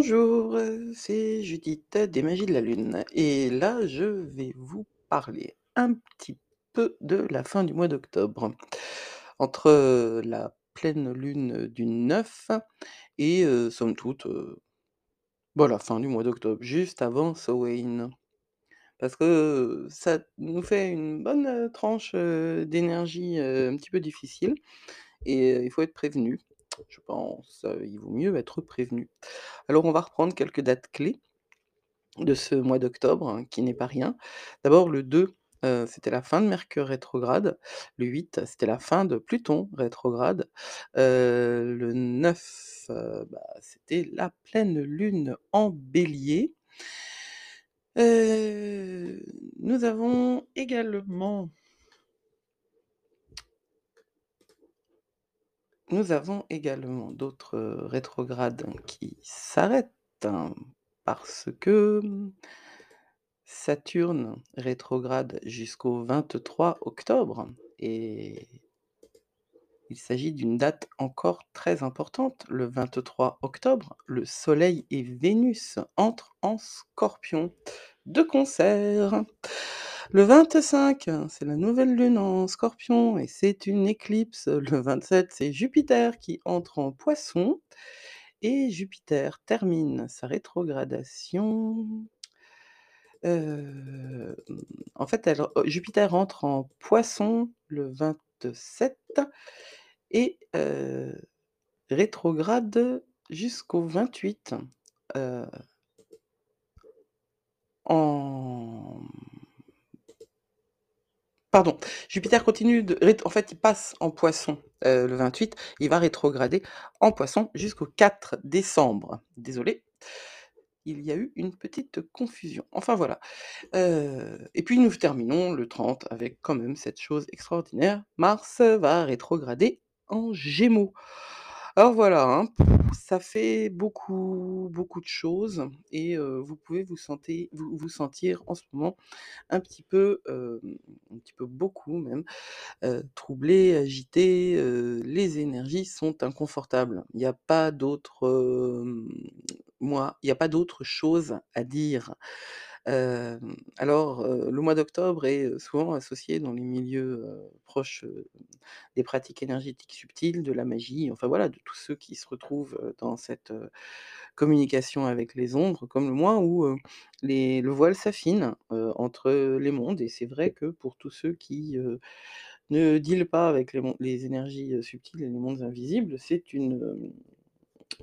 Bonjour, heu, c'est Judith des Magies de la Lune et là, je vais vous parler un petit peu de la fin du mois d'octobre. Entre, la pleine lune du 9 et heu, somme toute, heu, bah, la fin du mois d'octobre, juste avant Samhain. Parce que, ça nous fait une bonne, tranche, d'énergie, un petit peu difficile et il faut être prévenu. Je pense, heu, il vaut mieux être prévenu. Alors on va reprendre quelques dates clés de ce mois d'octobre, hein, qui n'est pas rien. D'abord le 2, heu, c'était la fin de Mercure rétrograde. Le 8, c'était la fin de Pluton rétrograde. Heu, le 9, heu, bah, c'était la pleine lune en Bélier. Nous avons également nous avons également d'autres, rétrogrades qui s'arrêtent, hein, parce que, mmh Saturne rétrograde jusqu'au 23 octobre et il s'agit d'une date encore très importante. Le 23 octobre, le Soleil et Vénus entrent en Scorpion de concert. Le 25, c'est la nouvelle lune en Scorpion et c'est une éclipse. Le 27, c'est Jupiter qui entre en Poisson et Jupiter termine sa rétrogradation Hem, en fait, re Jupiter entre en Poisson le 27 et heu, rétrograde jusqu'au 28, heu en pardon, Jupiter continue de en fait, il passe en Poisson, heu, le 28, il va rétrograder en Poisson jusqu'au 4 décembre. Désolée, il y a eu une petite confusion. Enfin voilà. Heu et puis nous terminons le 30 avec quand même cette chose extraordinaire, Mars va rétrograder en Gémeaux. Alors voilà, hein, ça fait beaucoup, beaucoup de choses et vous pouvez vous sentir en ce moment un petit peu, un petit peu beaucoup même, troublé, agité, les énergies sont inconfortables. Il y a pas d'autre, moi, il y a pas d'autre chose à dire. Alors, le mois d'octobre est, souvent associé dans les milieux, proches, des pratiques énergétiques subtiles, de la magie, enfin voilà, de tous ceux qui se retrouvent, dans cette, communication avec les ombres, comme le mois où, le voile s'affine, entre les mondes. Et c'est vrai que pour tous ceux qui, ne dealent pas avec les énergies, subtiles et les mondes invisibles, c'est une,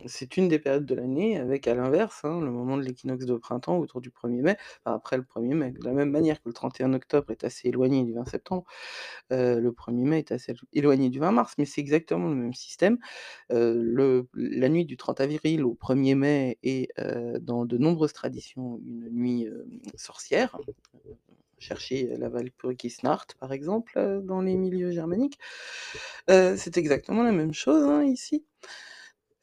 c'est une des périodes de l'année avec à l'inverse, hein, le moment de l'équinoxe de printemps autour du 1er mai, après le 1er mai, de la même manière que le 31 octobre est assez éloigné du 20 septembre, heu, le 1er mai est assez éloigné du 20 mars, mais c'est exactement le même système. Le la nuit du 30 avril au 1er mai est, heu, dans de nombreuses traditions une nuit, sorcière. Cherchez la Walpurgisnacht par exemple, dans les milieux germaniques. C'est exactement la même chose, hein, ici.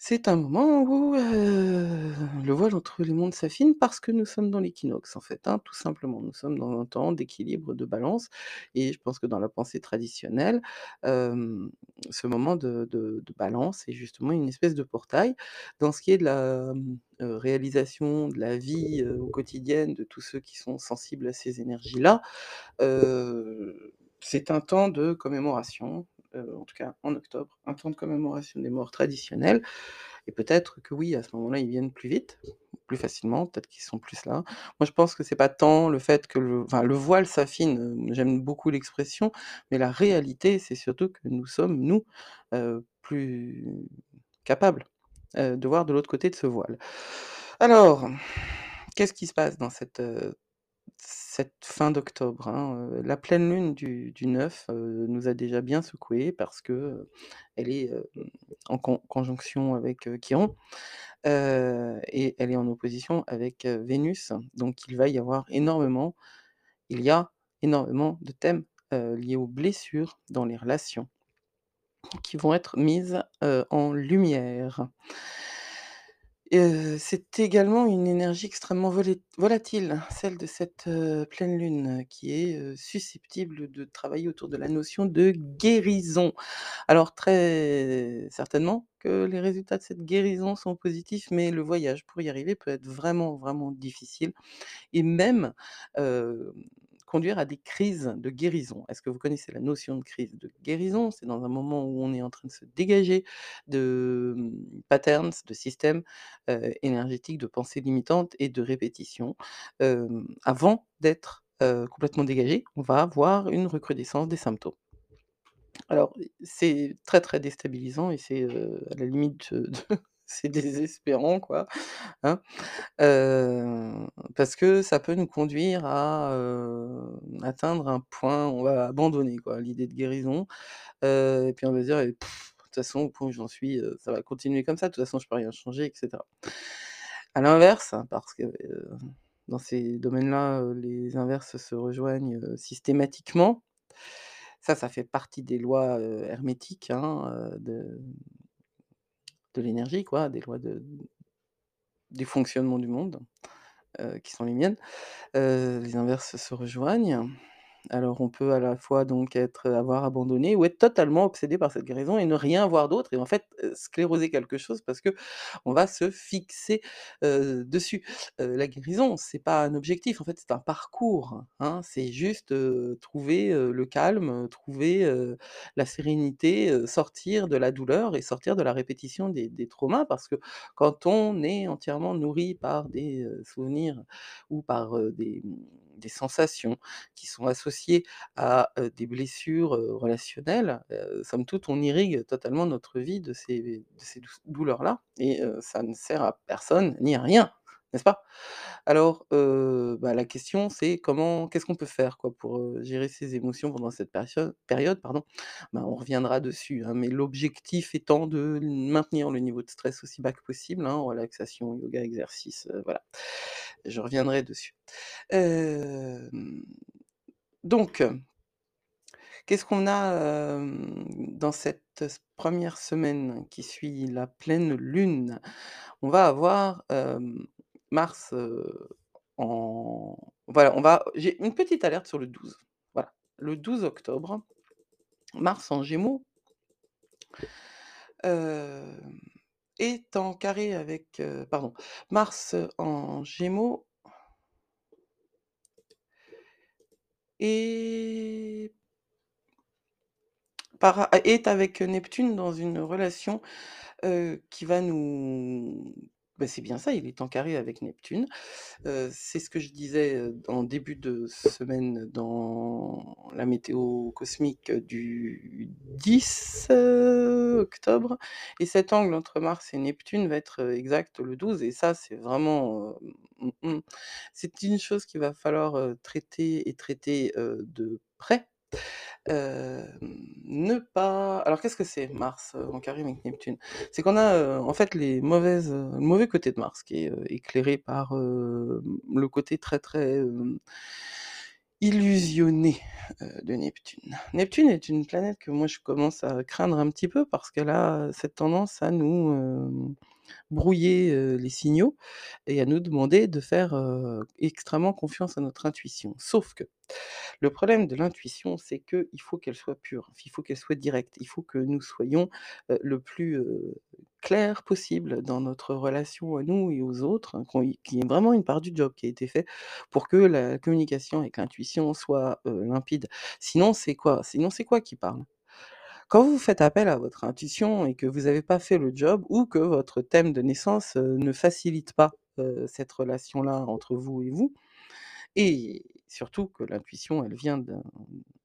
C'est un moment où, heu, le voile entre les mondes s'affine parce que nous sommes dans l'équinoxe en fait, hein, tout simplement. Nous sommes dans un temps d'équilibre, de balance et je pense que dans la pensée traditionnelle, ce moment de balance est justement une espèce de portail dans ce qui est de la, heu, réalisation de la vie, au quotidienne de tous ceux qui sont sensibles à ces énergies-là. C'est un temps de commémoration, heu, en tout cas en octobre, un temps de commémoration des morts traditionnels et peut-être que oui, à ce moment-là, ils viennent plus vite, plus facilement, peut-être qu'ils sont plus là. Moi, je pense que c'est pas tant le fait que le voile s'affine, heu, j'aime beaucoup l'expression, mais la réalité, c'est surtout que nous sommes, nous, heu, plus capables, de voir de l'autre côté de ce voile. Alors, qu'est-ce qui se passe dans cette, cette fin d'octobre, hein? La pleine lune du du 9, heu, nous a déjà bien secoués parce que, elle est, en con conjonction avec, Chiron, et elle est en opposition avec, Vénus. Donc il va y avoir énormément il y a énormément de thèmes, liés aux blessures dans les relations qui vont être mises, en lumière. C'est également une énergie extrêmement volatile, celle de cette, pleine lune qui est, susceptible de travailler autour de la notion de guérison. Alors très certainement que les résultats de cette guérison sont positifs, mais le voyage pour y arriver peut être vraiment, vraiment difficile et même, conduire à des crises de guérison. Est-ce que vous connaissez la notion de crise de guérison? C'est dans un moment où on est en train de se dégager de, mmh, patterns, de systèmes, énergétiques, de pensées limitantes et de répétitions. Avant d'être, complètement dégagé, on va avoir une recrudescence des symptômes. Alors, c'est très, très déstabilisant et c'est, à la limite, de c'est désespérant quoi, hein, parce que ça peut nous conduire à, atteindre un point où on va abandonner quoi, l'idée de guérison, et puis on va dire: «Et de toute façon au point où j'en suis, ça va continuer comme ça, de toute façon je peux rien changer» et cetera. À l'inverse, parce que, dans ces domaines-là, les inverses se rejoignent, systématiquement. Ça, ça fait partie des lois, hermétiques, hein, de de l'énergie quoi, des lois du fonctionnement du monde, heu, qui sont les miennes. Heu, les inverses se rejoignent. Alors on peut à la fois donc être avoir abandonné ou être totalement obsédé par cette guérison et ne rien voir d'autre et en fait, scléroser quelque chose parce qu'on va se fixer, dessus. La guérison, c'est pas un objectif, en fait, c'est un parcours, hein. C'est juste, trouver, le calme, trouver, la sérénité, sortir de la douleur et sortir de la répétition des traumas parce que quand on est entièrement nourri par des, souvenirs ou par, des, mmh, des sensations qui sont associées à, des blessures, relationnelles, somme toute, on irrigue totalement notre vie de ces de ces douleurs-là et ça ne sert à personne ni à rien, n'est-ce pas? Alors, bah, la question c'est comment qu'est-ce qu'on peut faire quoi pour, gérer ses émotions pendant cette période, pardon? Ben, on reviendra dessus, hein, mais l'objectif étant de maintenir le niveau de stress aussi bas que possible, hein, relaxation, yoga, exercice, voilà. Je reviendrai dessus. Donc qu'est-ce qu'on a, dans cette 1re semaine qui suit la pleine lune? On va avoir, Mars, en voilà, on va j'ai une petite alerte sur le 12, voilà. Le 12 octobre, Mars en Gémeaux est en carré avec, pardon, Mars en Gémeaux para est avec Neptune dans une relation, qui va nous bah, c'est bien ça, il est en carré avec Neptune. C'est ce que je disais, en début de semaine dans la météo cosmique du 10, heu, octobre et cet angle entre Mars et Neptune va être, exact le 12 et ça, c'est vraiment, mmh mh, c'est une chose qu'il va falloir, traiter et traiter, de près. Hem, ne pas alors qu'est-ce que c'est Mars, en carré avec Neptune? C'est qu'on a, heu, en fait les mauvaises, le mauvais côté de Mars qui est, éclairé par, le côté très, très, illusionné, de Neptune. Neptune est une planète que moi je commence à craindre un petit peu parce qu'elle a cette tendance à nous, brouiller, les signaux et à nous demander de faire, extrêmement confiance à notre intuition. Sauf que, le problème de l'intuition, c'est qu'il faut qu'elle soit pure, il faut qu'elle soit directe, il faut que nous soyons, le plus, heu, clairs possible dans notre relation à nous et aux autres, y qu'il y ait vraiment une part du job qui a été fait pour que la communication avec l'intuition soit, limpide. Sinon c'est quoi? Sinon c'est quoi qui parle? Quand vous faites appel à votre intuition et que vous avez pas fait le job ou que votre thème de naissance, ne facilite pas, cette relation-là entre vous et vous et surtout que l'intuition, elle vient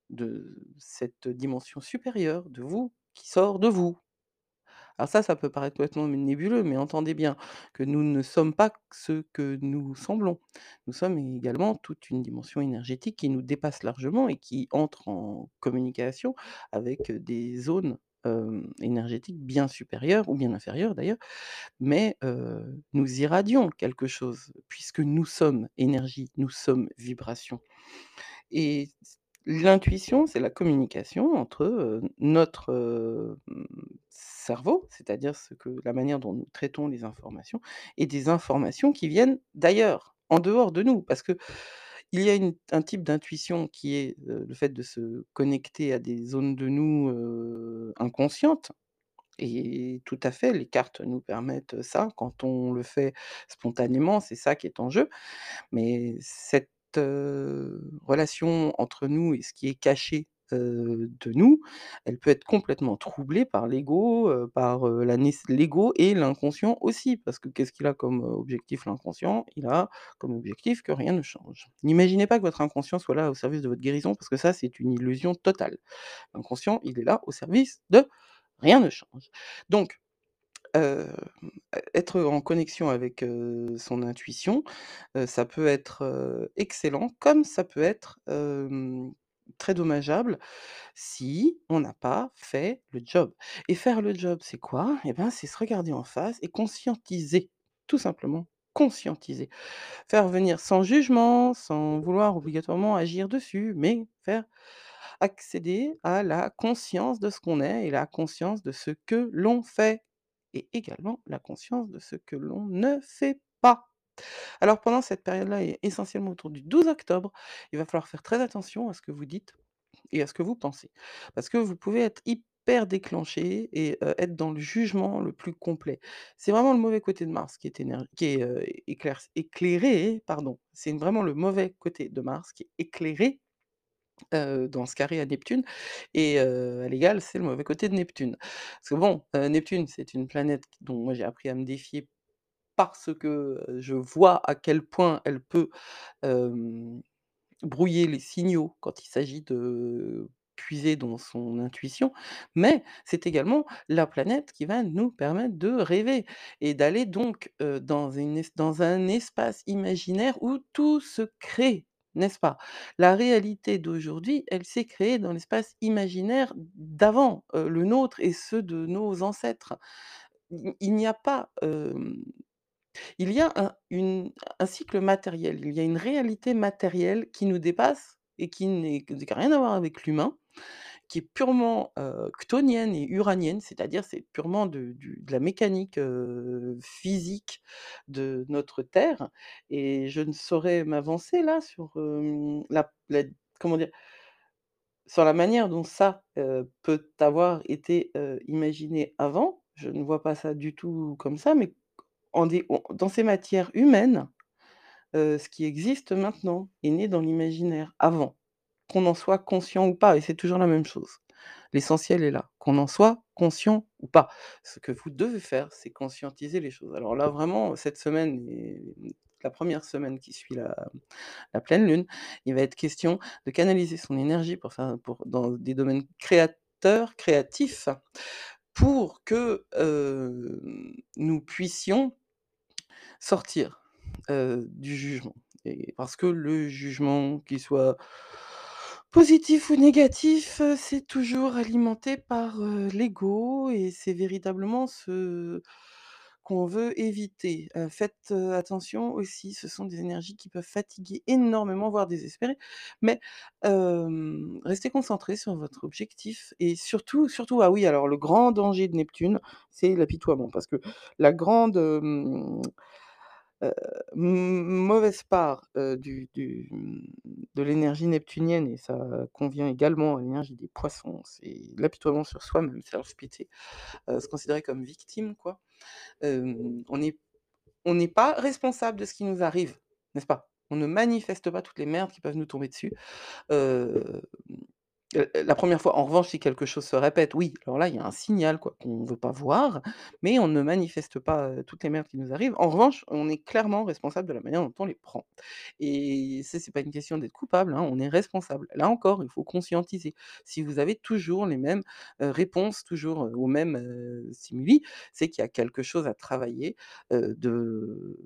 de cette dimension supérieure de vous, qui sort de vous. Alors ça, ça peut paraître complètement nébuleux, mais entendez bien que nous ne sommes pas ce que nous semblons. Nous sommes également toute une dimension énergétique qui nous dépasse largement et qui entre en communication avec, des zones, énergétiques bien supérieures ou bien inférieures d'ailleurs, mais nous irradions quelque chose puisque nous sommes énergie, nous sommes vibration L'intuition, c'est la communication entre, notre, hem, cerveau, c'est-à-dire ce que la manière dont nous traitons les informations et des informations qui viennent d'ailleurs, en dehors de nous. Parce qu'il y a un type d'intuition qui est, le fait de se connecter à des zones de nous, inconscientes et tout à fait, les cartes nous permettent ça quand on le fait spontanément, c'est ça qui est en jeu. Mais cette, relation entre nous et ce qui est caché, de nous, elle peut être complètement troublée par l'ego, par, la l'ego et l'inconscient aussi. Parce que qu'est-ce qu'il a comme, objectif l'inconscient? Il a comme objectif que rien ne change. N'imaginez pas que votre inconscient soit là au service de votre guérison parce que ça, c'est une illusion totale. L'inconscient, il est là au service de rien ne change. Donc, être en connexion avec, son intuition, ça peut être, excellent comme ça peut être, très dommageable si on n'a pas fait le job. Et faire le job, c'est quoi? Et ben, c'est se regarder en face et conscientiser, tout simplement, conscientiser. Faire venir sans jugement, sans vouloir obligatoirement agir dessus, mais faire accéder à la conscience de ce qu'on est et la conscience de ce que l'on fait et également la conscience de ce que l'on ne fait pas. Alors pendant cette période-là et essentiellement autour du 12 octobre, il va falloir faire très attention à ce que vous dites et à ce que vous pensez. Parce que vous pouvez être hyper déclenché et être dans le jugement le plus complet. C'est vraiment le mauvais côté de Mars qui est éclairé, pardon. C'est vraiment le mauvais côté de Mars qui est éclairé, heu, dans ce carré à Neptune et heu, à l'égal, c'est le mauvais côté de Neptune. Parce que bon, heu, Neptune, c'est une planète dont j'ai appris à me défier parce que, je vois à quel point elle peut, brouiller les signaux quand il s'agit de puiser dans son intuition. Mais c'est également la planète qui va nous permettre de rêver et d'aller donc, dans une dans un espace imaginaire où tout se crée, n'est-ce pas? La réalité d'aujourd'hui, elle s'est créée dans l'espace imaginaire d'avant, le nôtre et ceux de nos ancêtres. Il n'y a pas, il y a un cycle matériel, il y a une réalité matérielle qui nous dépasse et qui n'est q qui a rien à voir avec l'humain, qui est purement, heu, chtonienne et uranienne, c'est-à-dire c'est purement de la mécanique, physique de notre Terre et je ne saurais m'avancer là sur, la comment dire? Sur la manière dont ça, peut avoir été, imaginé avant, je ne vois pas ça du tout comme ça, mais dans ces matières humaines, ce qui existe maintenant est né dans l'imaginaire avant, qu'on en soit conscient ou pas et c'est toujours la même chose. L'essentiel est là, qu'on en soit conscient ou pas. Ce que vous devez faire, c'est conscientiser les choses. Alors là, vraiment, cette semaine mmh, la 1re semaine qui suit la pleine lune, il va être question de canaliser son énergie pour faire dans des domaines créateurs, créatifs, pour que, hem, nous puissions sortir, heu, du jugement parce que le jugement, qu'il soit positif ou négatif, c'est toujours alimenté par, l'ego et c'est véritablement ce qu'on veut éviter. Faites, attention aussi, ce sont des énergies qui peuvent fatiguer énormément, voire désespérer, mais restez concentrés sur votre objectif et surtout, surtout ah oui, alors le grand danger de Neptune, c'est l'apitoiement parce que la grande, mauvaise part, du mmh, de l'énergie neptunienne et ça convient également à l'énergie des Poissons, c'est l'apitoiement sur soi-même, self-pity, se considérer comme victime, quoi. On n'est on n'est pas responsable de ce qui nous arrive, n'est-ce pas? On ne manifeste pas toutes les merdes qui peuvent nous tomber dessus. La 1re fois, en revanche, si quelque chose se répète, oui, alors là, il y a un signal, quoi, qu'on veut pas voir, mais on ne manifeste pas, toutes les merdes qui nous arrivent. En revanche, on est clairement responsable de la manière dont on les prend et ça, c'est pas une question d'être coupable, hein, on est responsable. Là encore, il faut conscientiser. Si vous avez toujours les mêmes, réponses, toujours, aux mêmes, stimuli, c'est qu'il y a quelque chose à travailler, de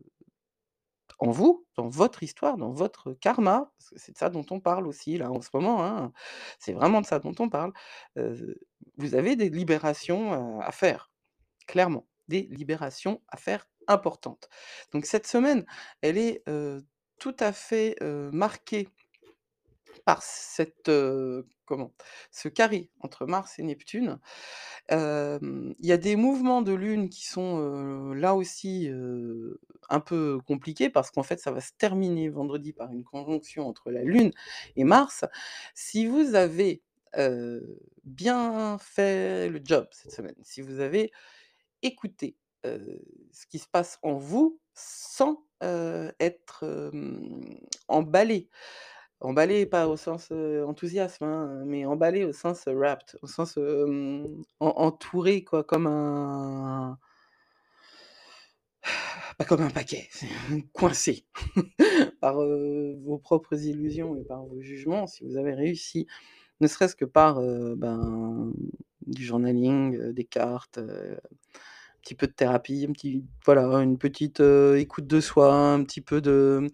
en vous, dans votre histoire, dans votre karma, parce que c'est de ça dont on parle aussi là, en ce moment, hein. C'est vraiment de ça dont on parle. Vous avez des libérations, à faire, clairement, des libérations à faire importantes. Donc cette semaine, elle est, tout à fait, marquée par cette, comment? Ce carré entre Mars et Neptune, il y a des mouvements de Lune qui sont, là aussi, un peu compliqués parce qu'en fait, ça va se terminer vendredi par une conjonction entre la Lune et Mars. Si vous avez, bien fait le job cette semaine, si vous avez écouté, ce qui se passe en vous sans, être, emballé. Emballé pas au sens, enthousiasme, hein, mais emballé au sens, wrapped, au sens, entouré quoi, comme un pas comme un paquet, coincé par, vos propres illusions et par vos jugements. Si vous avez réussi, ne serait-ce que par, ben, du journaling, des cartes, un petit peu de thérapie, un petit voilà, une petite, écoute de soi, un petit peu de,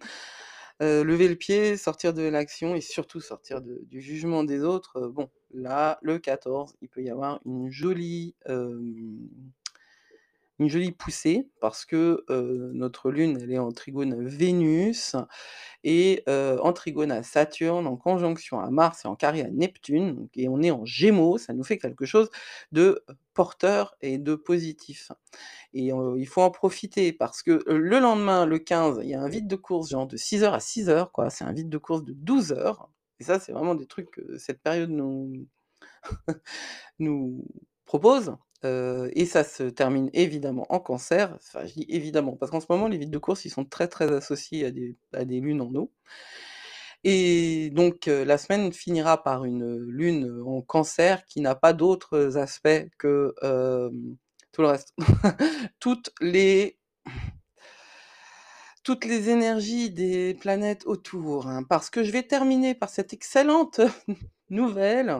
lever le pied, sortir de l'action et surtout sortir du jugement des autres, bon, là, le 14, il peut y avoir une jolie, une jolie poussée parce que, notre Lune, elle est en trigone Vénus et en trigone à Saturne, en conjonction à Mars et en carré à Neptune, et on est en Gémeaux, ça nous fait quelque chose de, porteur et de positif et il faut en profiter parce que, le lendemain, le 15, il y a un vide de course, genre de 6:00 à 6:00 quoi, c'est un vide de course de 12 heures et ça, c'est vraiment des trucs que cette période nous nous propose, et ça se termine évidemment en Cancer. Enfin, je dis évidemment parce qu'en ce moment, les vides de course, ils sont très, très associés à des à des lunes en Eau et donc la semaine finira par une, Lune en Cancer qui n'a pas d'autres aspects que, tout le reste. Toutes les toutes les énergies des planètes autour, hein, parce que je vais terminer par cette excellente nouvelle,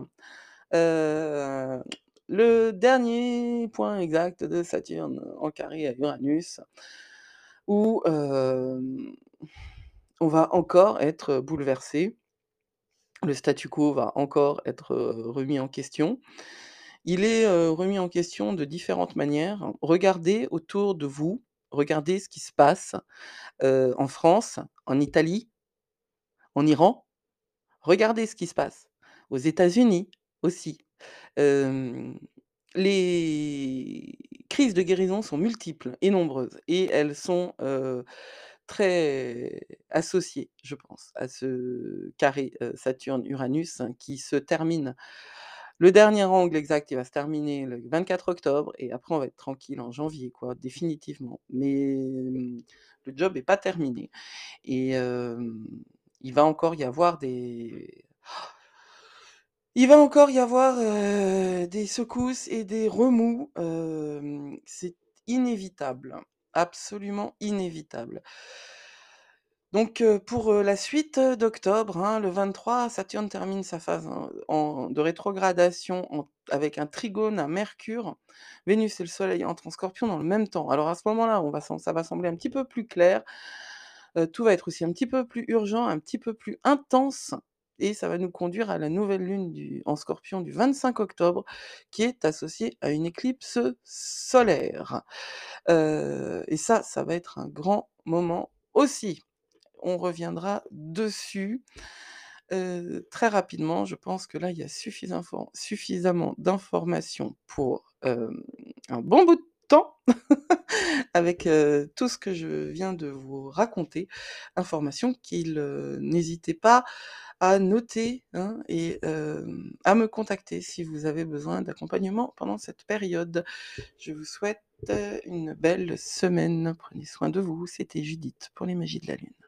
le dernier point exact de Saturne en carré à Uranus où, hem, on va encore être bouleversés. Le statu quo va encore être, heu, remis en question. Il est, heu, remis en question de différentes manières. Regardez autour de vous, regardez ce qui se passe, en France, en Italie en Iran. Regardez ce qui se passe aux États-Unis aussi. Les crises de guérison sont multiples et nombreuses et elles sont, très associées, je pense, à ce carré, Saturne-Uranus qui se termine le dernier angle exact, il va se terminer le 24 octobre et après on va être tranquille en janvier quoi, définitivement. Mais, mmh, le job est pas terminé et il va encore y avoir des il va encore y avoir, heu, des secousses et des remous, hem, c'est inévitable, absolument inévitable. Donc heu, pour, la suite d'octobre, hein, le 23, Saturne termine sa phase de rétrogradation avec un trigone à Mercure. Vénus et le Soleil entrent en Scorpion dans le même temps. Alors à ce moment-là, ça va sembler un petit peu plus clair, tout va être aussi un petit peu plus urgent, un petit peu plus intense et ça va nous conduire à la nouvelle lune en Scorpion du 25 octobre qui est associée à une éclipse solaire. Heu et ça, ça va être un grand moment aussi. On reviendra dessus, heu, très rapidement. Je pense que là, il y a suffisamment for suffisamment d'informations pour, hem, un bon bout de temps avec, tout ce que je viens de vous raconter. Informations qu'il, n'hésitez pas à noter, hein et à me contacter si vous avez besoin d'accompagnement pendant cette période. Je vous souhaite une belle semaine. Prenez soin de vous, c'était Judith pour les Magies de la Lune.